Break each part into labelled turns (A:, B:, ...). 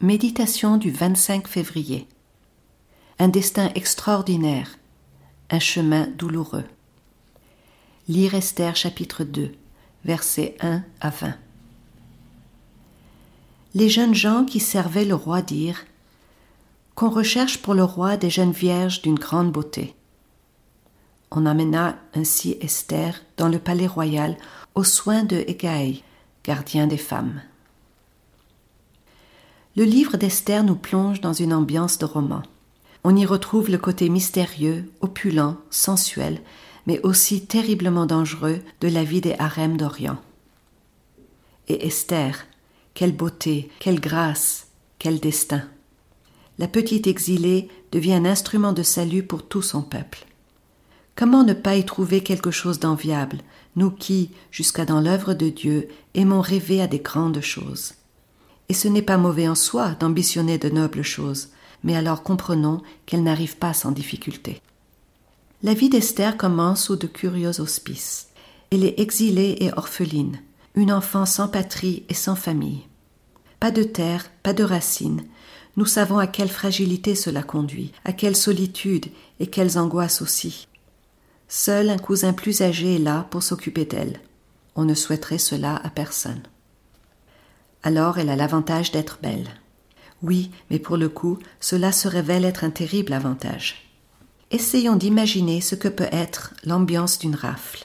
A: Méditation du 25 février. Un destin extraordinaire, un chemin douloureux. Lire Esther chapitre 2, versets 1 à 20. Les jeunes gens qui servaient le roi dirent Qu'on recherche pour le roi des jeunes vierges d'une grande beauté. On amena ainsi Esther dans le palais royal aux soins de Hégaï, gardien des femmes. Le livre d'Esther nous plonge dans une ambiance de roman. On y retrouve le côté mystérieux, opulent, sensuel, mais aussi terriblement dangereux de la vie des harems d'Orient. Et Esther, quelle beauté, quelle grâce, quel destin. La petite exilée devient un instrument de salut pour tout son peuple. Comment ne pas y trouver quelque chose d'enviable, nous qui, jusqu'à dans l'œuvre de Dieu, aimons rêver à des grandes choses? Et ce n'est pas mauvais en soi d'ambitionner de nobles choses, mais alors comprenons qu'elles n'arrivent pas sans difficulté. La vie d'Esther commence sous de curieux auspices. Elle est exilée et orpheline, une enfant sans patrie et sans famille. Pas de terre, pas de racines. Nous savons à quelle fragilité cela conduit, à quelle solitude et quelles angoisses aussi. Seul un cousin plus âgé est là pour s'occuper d'elle. On ne souhaiterait cela à personne alors elle a l'avantage d'être belle. Oui, mais pour le coup, cela se révèle être un terrible avantage. Essayons d'imaginer ce que peut être l'ambiance d'une rafle.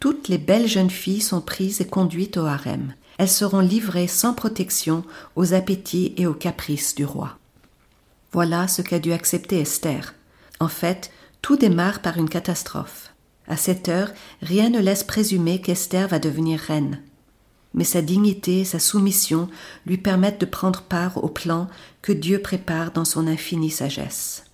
A: Toutes les belles jeunes filles sont prises et conduites au harem. Elles seront livrées sans protection aux appétits et aux caprices du roi. Voilà ce qu'a dû accepter Esther. En fait, tout démarre par une catastrophe. À cette heure, rien ne laisse présumer qu'Esther va devenir reine mais sa dignité et sa soumission lui permettent de prendre part au plan que Dieu prépare dans son infinie sagesse.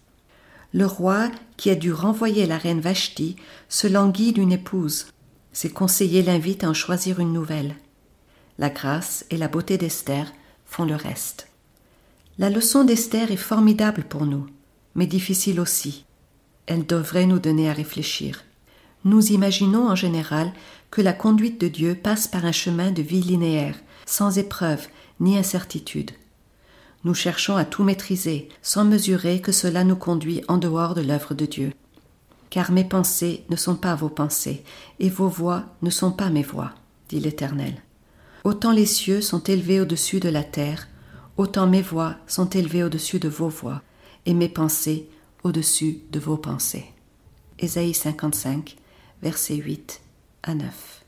A: Le roi, qui a dû renvoyer la reine Vashti, se languit d'une épouse. Ses conseillers l'invitent à en choisir une nouvelle. La grâce et la beauté d'Esther font le reste. La leçon d'Esther est formidable pour nous, mais difficile aussi. Elle devrait nous donner à réfléchir nous imaginons en général que la conduite de Dieu passe par un chemin de vie linéaire, sans épreuve ni incertitude. Nous cherchons à tout maîtriser, sans mesurer que cela nous conduit en dehors de l'œuvre de Dieu. Car mes pensées ne sont pas vos pensées, et vos voix ne sont pas mes voix, dit l'Éternel. Autant les cieux sont élevés au-dessus de la terre, autant mes voix sont élevées au-dessus de vos voix, et mes pensées au-dessus de vos pensées. Ésaïe 55, versets 8 à 9.